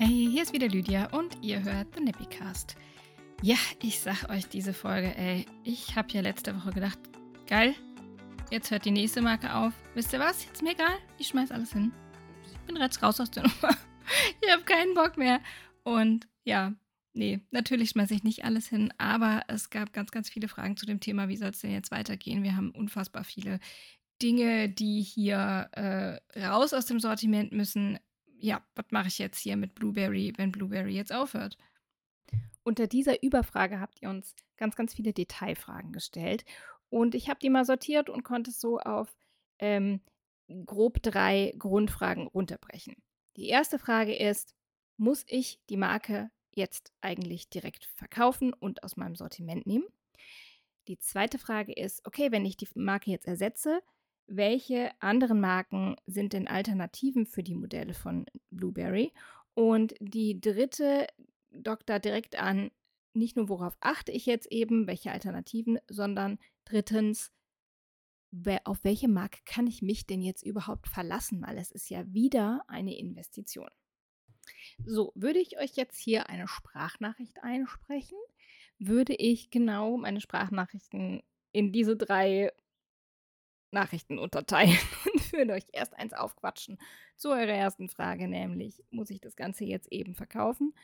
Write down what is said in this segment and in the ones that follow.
Hey, hier ist wieder Lydia und ihr hört The Nippycast. Ja, ich sag euch diese Folge, ey, ich habe ja letzte Woche gedacht, geil, jetzt hört die nächste Marke auf. Wisst ihr was? Jetzt mir egal, ich schmeiß alles hin. Ich bin jetzt raus aus der Nummer. ich habe keinen Bock mehr. Und ja, nee, natürlich schmeiße ich nicht alles hin, aber es gab ganz, ganz viele Fragen zu dem Thema, wie soll es denn jetzt weitergehen? Wir haben unfassbar viele Dinge, die hier äh, raus aus dem Sortiment müssen. Ja, was mache ich jetzt hier mit Blueberry, wenn Blueberry jetzt aufhört? Unter dieser Überfrage habt ihr uns ganz, ganz viele Detailfragen gestellt. Und ich habe die mal sortiert und konnte es so auf ähm, grob drei Grundfragen runterbrechen. Die erste Frage ist, muss ich die Marke jetzt eigentlich direkt verkaufen und aus meinem Sortiment nehmen? Die zweite Frage ist, okay, wenn ich die Marke jetzt ersetze, welche anderen Marken sind denn Alternativen für die Modelle von Blueberry? Und die dritte dockt da direkt an, nicht nur worauf achte ich jetzt eben, welche Alternativen, sondern drittens, auf welche Marke kann ich mich denn jetzt überhaupt verlassen? Weil es ist ja wieder eine Investition. So, würde ich euch jetzt hier eine Sprachnachricht einsprechen, würde ich genau meine Sprachnachrichten in diese drei Nachrichten unterteilen und würde euch erst eins aufquatschen zu eurer ersten Frage, nämlich muss ich das Ganze jetzt eben verkaufen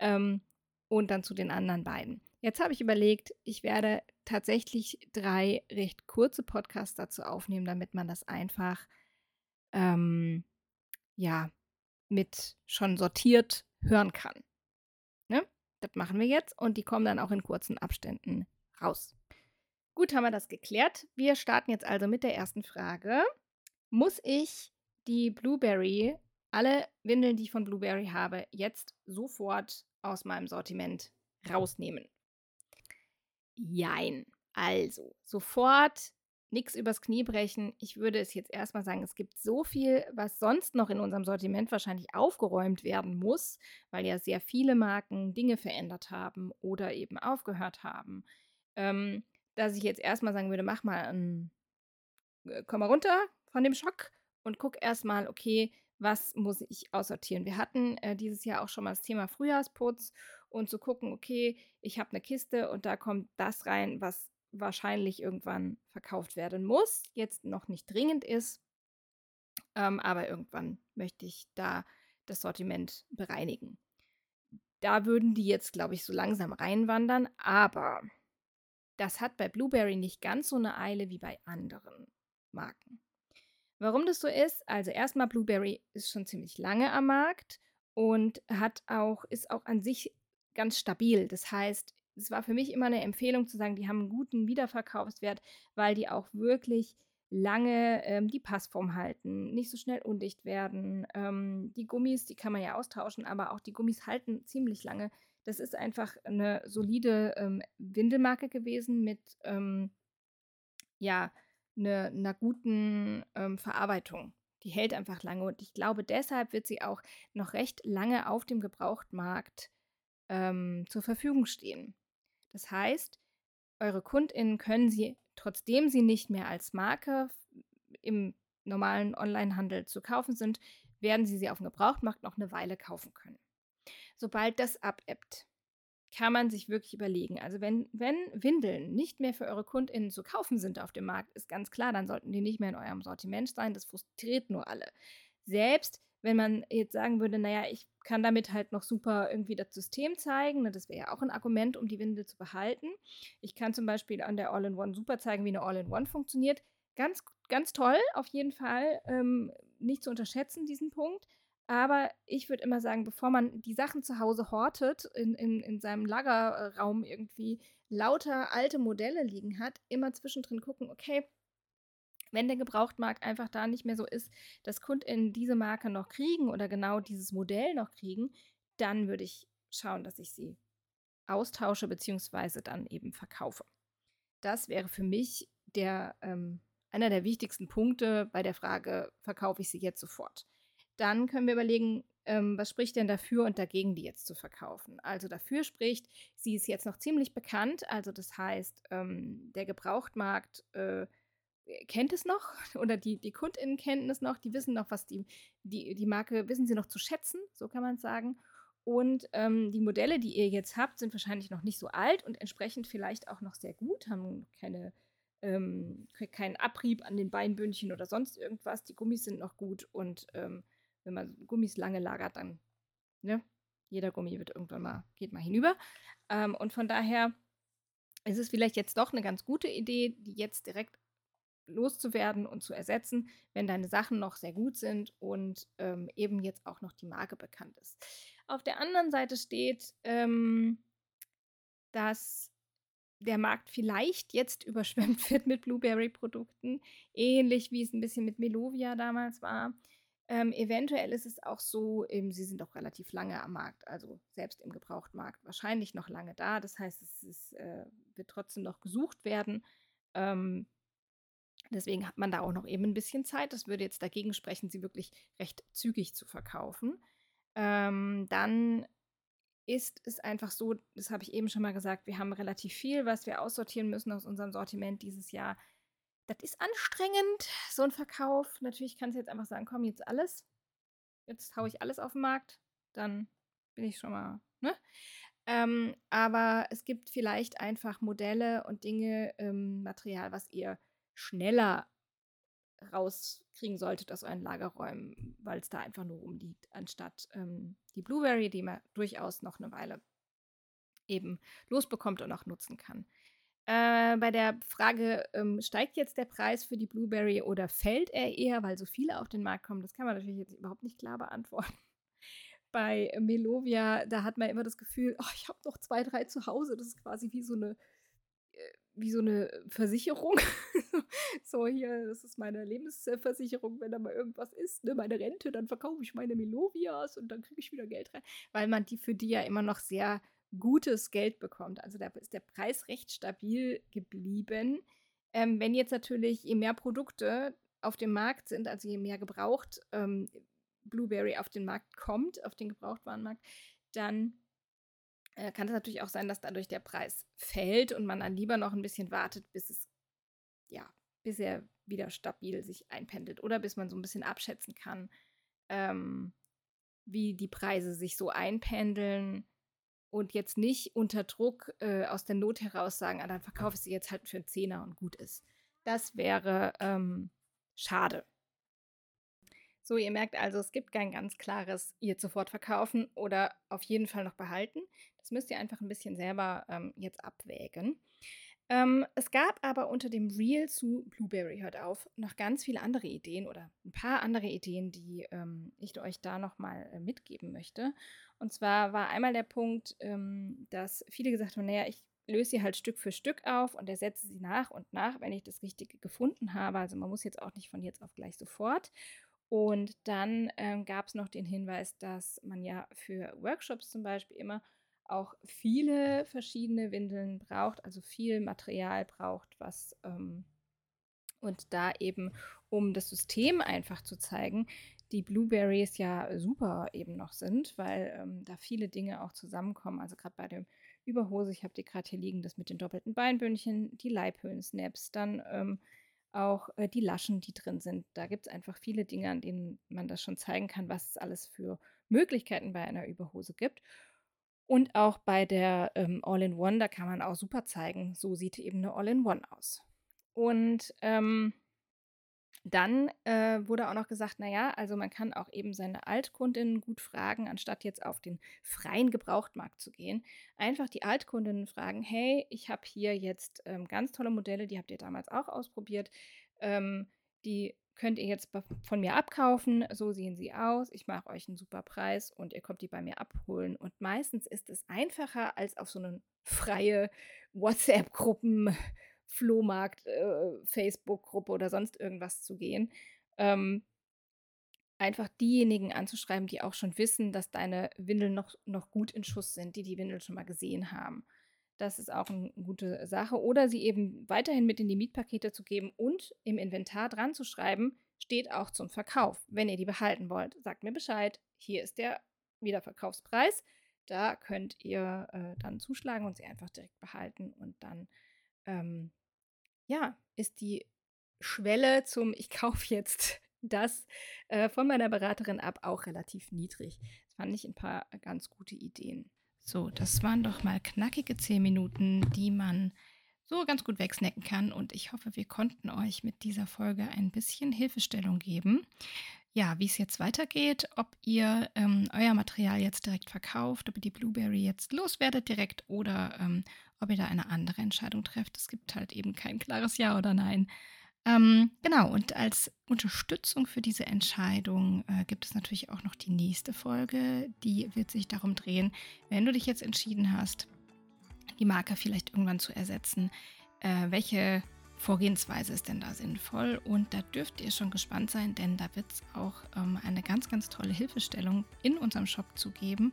ähm, und dann zu den anderen beiden. Jetzt habe ich überlegt, ich werde tatsächlich drei recht kurze Podcasts dazu aufnehmen, damit man das einfach ähm, ja mit schon sortiert hören kann. Ne? Das machen wir jetzt und die kommen dann auch in kurzen Abständen raus. Gut, haben wir das geklärt. Wir starten jetzt also mit der ersten Frage. Muss ich die Blueberry, alle Windeln, die ich von Blueberry habe, jetzt sofort aus meinem Sortiment rausnehmen? Jein. Also, sofort nichts übers Knie brechen. Ich würde es jetzt erstmal sagen, es gibt so viel, was sonst noch in unserem Sortiment wahrscheinlich aufgeräumt werden muss, weil ja sehr viele Marken Dinge verändert haben oder eben aufgehört haben. Ähm, dass ich jetzt erstmal sagen würde, mach mal ein, äh, komm mal runter von dem Schock und guck erstmal, okay, was muss ich aussortieren. Wir hatten äh, dieses Jahr auch schon mal das Thema Frühjahrsputz und zu gucken, okay, ich habe eine Kiste und da kommt das rein, was wahrscheinlich irgendwann verkauft werden muss, jetzt noch nicht dringend ist, ähm, aber irgendwann möchte ich da das Sortiment bereinigen. Da würden die jetzt, glaube ich, so langsam reinwandern, aber das hat bei Blueberry nicht ganz so eine Eile wie bei anderen Marken. Warum das so ist? Also erstmal Blueberry ist schon ziemlich lange am Markt und hat auch ist auch an sich ganz stabil. Das heißt, es war für mich immer eine Empfehlung zu sagen, die haben einen guten Wiederverkaufswert, weil die auch wirklich lange ähm, die Passform halten, nicht so schnell undicht werden. Ähm, die Gummis, die kann man ja austauschen, aber auch die Gummis halten ziemlich lange. Das ist einfach eine solide ähm, Windelmarke gewesen mit ähm, ja, einer ne guten ähm, Verarbeitung. Die hält einfach lange und ich glaube, deshalb wird sie auch noch recht lange auf dem Gebrauchtmarkt ähm, zur Verfügung stehen. Das heißt, eure KundInnen können sie, trotzdem sie nicht mehr als Marke im normalen Onlinehandel zu kaufen sind, werden sie sie auf dem Gebrauchtmarkt noch eine Weile kaufen können sobald das abebbt, kann man sich wirklich überlegen. Also wenn, wenn Windeln nicht mehr für eure KundInnen zu kaufen sind auf dem Markt, ist ganz klar, dann sollten die nicht mehr in eurem Sortiment sein. Das frustriert nur alle. Selbst wenn man jetzt sagen würde, naja, ich kann damit halt noch super irgendwie das System zeigen, ne, das wäre ja auch ein Argument, um die Windel zu behalten. Ich kann zum Beispiel an der All-in-One super zeigen, wie eine All-in-One funktioniert. Ganz, ganz toll, auf jeden Fall. Ähm, nicht zu unterschätzen, diesen Punkt. Aber ich würde immer sagen, bevor man die Sachen zu Hause hortet, in, in, in seinem Lagerraum irgendwie lauter alte Modelle liegen hat, immer zwischendrin gucken, okay, wenn der Gebrauchtmarkt einfach da nicht mehr so ist, dass KundInnen diese Marke noch kriegen oder genau dieses Modell noch kriegen, dann würde ich schauen, dass ich sie austausche bzw. dann eben verkaufe. Das wäre für mich der, ähm, einer der wichtigsten Punkte bei der Frage, verkaufe ich sie jetzt sofort dann können wir überlegen, ähm, was spricht denn dafür und dagegen, die jetzt zu verkaufen. Also dafür spricht, sie ist jetzt noch ziemlich bekannt, also das heißt, ähm, der Gebrauchtmarkt äh, kennt es noch oder die, die KundInnen kennen es noch, die wissen noch, was die, die, die Marke, wissen sie noch zu schätzen, so kann man es sagen. Und ähm, die Modelle, die ihr jetzt habt, sind wahrscheinlich noch nicht so alt und entsprechend vielleicht auch noch sehr gut, haben keine, ähm, keinen Abrieb an den Beinbündchen oder sonst irgendwas. Die Gummis sind noch gut und ähm, wenn man Gummis lange lagert, dann, ne, jeder Gummi wird irgendwann mal, geht mal hinüber. Ähm, und von daher ist es vielleicht jetzt doch eine ganz gute Idee, die jetzt direkt loszuwerden und zu ersetzen, wenn deine Sachen noch sehr gut sind und ähm, eben jetzt auch noch die Marke bekannt ist. Auf der anderen Seite steht, ähm, dass der Markt vielleicht jetzt überschwemmt wird mit Blueberry-Produkten, ähnlich wie es ein bisschen mit Melovia damals war. Ähm, eventuell ist es auch so, eben, sie sind auch relativ lange am Markt, also selbst im Gebrauchtmarkt wahrscheinlich noch lange da. Das heißt, es ist, äh, wird trotzdem noch gesucht werden. Ähm, deswegen hat man da auch noch eben ein bisschen Zeit. Das würde jetzt dagegen sprechen, sie wirklich recht zügig zu verkaufen. Ähm, dann ist es einfach so, das habe ich eben schon mal gesagt, wir haben relativ viel, was wir aussortieren müssen aus unserem Sortiment dieses Jahr. Das ist anstrengend, so ein Verkauf. Natürlich kannst du jetzt einfach sagen, komm, jetzt alles. Jetzt haue ich alles auf den Markt. Dann bin ich schon mal, ne? Ähm, aber es gibt vielleicht einfach Modelle und Dinge, ähm, Material, was ihr schneller rauskriegen solltet aus euren Lagerräumen, weil es da einfach nur rumliegt, anstatt ähm, die Blueberry, die man durchaus noch eine Weile eben losbekommt und auch nutzen kann. Äh, bei der Frage, ähm, steigt jetzt der Preis für die Blueberry oder fällt er eher, weil so viele auf den Markt kommen, das kann man natürlich jetzt überhaupt nicht klar beantworten. Bei Melovia, da hat man immer das Gefühl, oh, ich habe noch zwei, drei zu Hause. Das ist quasi wie so eine wie so eine Versicherung. so hier, das ist meine Lebensversicherung, wenn da mal irgendwas ist, ne, meine Rente, dann verkaufe ich meine Melovias und dann kriege ich wieder Geld rein, weil man die für die ja immer noch sehr gutes Geld bekommt. Also da ist der Preis recht stabil geblieben. Ähm, wenn jetzt natürlich je mehr Produkte auf dem Markt sind, also je mehr gebraucht ähm, Blueberry auf den Markt kommt, auf den Gebrauchtwarenmarkt, dann äh, kann es natürlich auch sein, dass dadurch der Preis fällt und man dann lieber noch ein bisschen wartet, bis es, ja, bis er wieder stabil sich einpendelt oder bis man so ein bisschen abschätzen kann, ähm, wie die Preise sich so einpendeln und jetzt nicht unter Druck äh, aus der Not heraus sagen, ah, dann verkaufe ich sie jetzt halt für einen Zehner und gut ist. Das wäre ähm, schade. So, ihr merkt also, es gibt kein ganz klares ihr sofort verkaufen oder auf jeden Fall noch behalten. Das müsst ihr einfach ein bisschen selber ähm, jetzt abwägen. Ähm, es gab aber unter dem Reel zu Blueberry hört auf noch ganz viele andere Ideen oder ein paar andere Ideen, die ähm, ich euch da nochmal äh, mitgeben möchte. Und zwar war einmal der Punkt, ähm, dass viele gesagt haben, naja, ich löse sie halt Stück für Stück auf und ersetze sie nach und nach, wenn ich das Richtige gefunden habe. Also man muss jetzt auch nicht von jetzt auf gleich sofort. Und dann ähm, gab es noch den Hinweis, dass man ja für Workshops zum Beispiel immer auch viele verschiedene Windeln braucht, also viel Material braucht, was ähm, und da eben, um das System einfach zu zeigen, die Blueberries ja super eben noch sind, weil ähm, da viele Dinge auch zusammenkommen. Also gerade bei dem Überhose, ich habe die gerade hier liegen, das mit den doppelten Beinbündchen, die Leibhöhlen-Snaps, dann ähm, auch äh, die Laschen, die drin sind. Da gibt es einfach viele Dinge, an denen man das schon zeigen kann, was es alles für Möglichkeiten bei einer Überhose gibt. Und auch bei der ähm, All-in-One, da kann man auch super zeigen, so sieht eben eine All-in-One aus. Und ähm, dann äh, wurde auch noch gesagt, naja, also man kann auch eben seine Altkundinnen gut fragen, anstatt jetzt auf den freien Gebrauchtmarkt zu gehen. Einfach die Altkundinnen fragen, hey, ich habe hier jetzt ähm, ganz tolle Modelle, die habt ihr damals auch ausprobiert. Ähm, die könnt ihr jetzt von mir abkaufen. So sehen sie aus. Ich mache euch einen super Preis und ihr kommt die bei mir abholen. Und meistens ist es einfacher, als auf so eine freie WhatsApp-Gruppen Flohmarkt, äh, Facebook-Gruppe oder sonst irgendwas zu gehen. Ähm, einfach diejenigen anzuschreiben, die auch schon wissen, dass deine Windeln noch, noch gut in Schuss sind, die die Windeln schon mal gesehen haben. Das ist auch eine gute Sache. Oder sie eben weiterhin mit in die Mietpakete zu geben und im Inventar dran zu schreiben, steht auch zum Verkauf. Wenn ihr die behalten wollt, sagt mir Bescheid. Hier ist der Wiederverkaufspreis. Da könnt ihr äh, dann zuschlagen und sie einfach direkt behalten und dann ähm, ja, ist die Schwelle zum Ich kaufe jetzt das äh, von meiner Beraterin ab auch relativ niedrig. Das fand ich ein paar ganz gute Ideen. So, das waren doch mal knackige zehn Minuten, die man so ganz gut wegsnacken kann. Und ich hoffe, wir konnten euch mit dieser Folge ein bisschen Hilfestellung geben. Ja, wie es jetzt weitergeht, ob ihr ähm, euer Material jetzt direkt verkauft, ob ihr die Blueberry jetzt loswerdet direkt oder ähm, ob ihr da eine andere Entscheidung trefft. Es gibt halt eben kein klares Ja oder Nein. Ähm, genau, und als Unterstützung für diese Entscheidung äh, gibt es natürlich auch noch die nächste Folge. Die wird sich darum drehen, wenn du dich jetzt entschieden hast, die Marke vielleicht irgendwann zu ersetzen, äh, welche Vorgehensweise ist denn da sinnvoll? Und da dürft ihr schon gespannt sein, denn da wird es auch ähm, eine ganz, ganz tolle Hilfestellung in unserem Shop zu geben.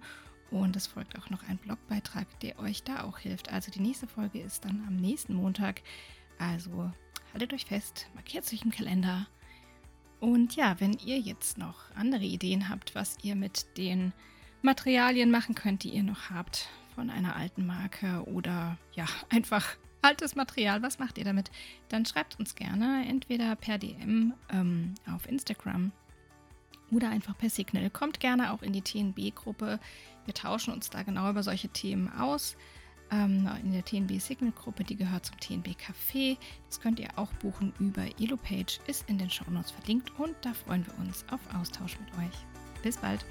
Und es folgt auch noch ein Blogbeitrag, der euch da auch hilft. Also die nächste Folge ist dann am nächsten Montag. Also haltet euch fest, markiert sich im Kalender. Und ja, wenn ihr jetzt noch andere Ideen habt, was ihr mit den Materialien machen könnt, die ihr noch habt von einer alten Marke oder ja, einfach altes Material, was macht ihr damit? Dann schreibt uns gerne entweder per DM ähm, auf Instagram oder einfach per Signal. Kommt gerne auch in die TNB-Gruppe. Wir tauschen uns da genau über solche Themen aus ähm, in der TNB Signal Gruppe, die gehört zum TNB Café. Das könnt ihr auch buchen über EloPage, ist in den Shownotes verlinkt und da freuen wir uns auf Austausch mit euch. Bis bald!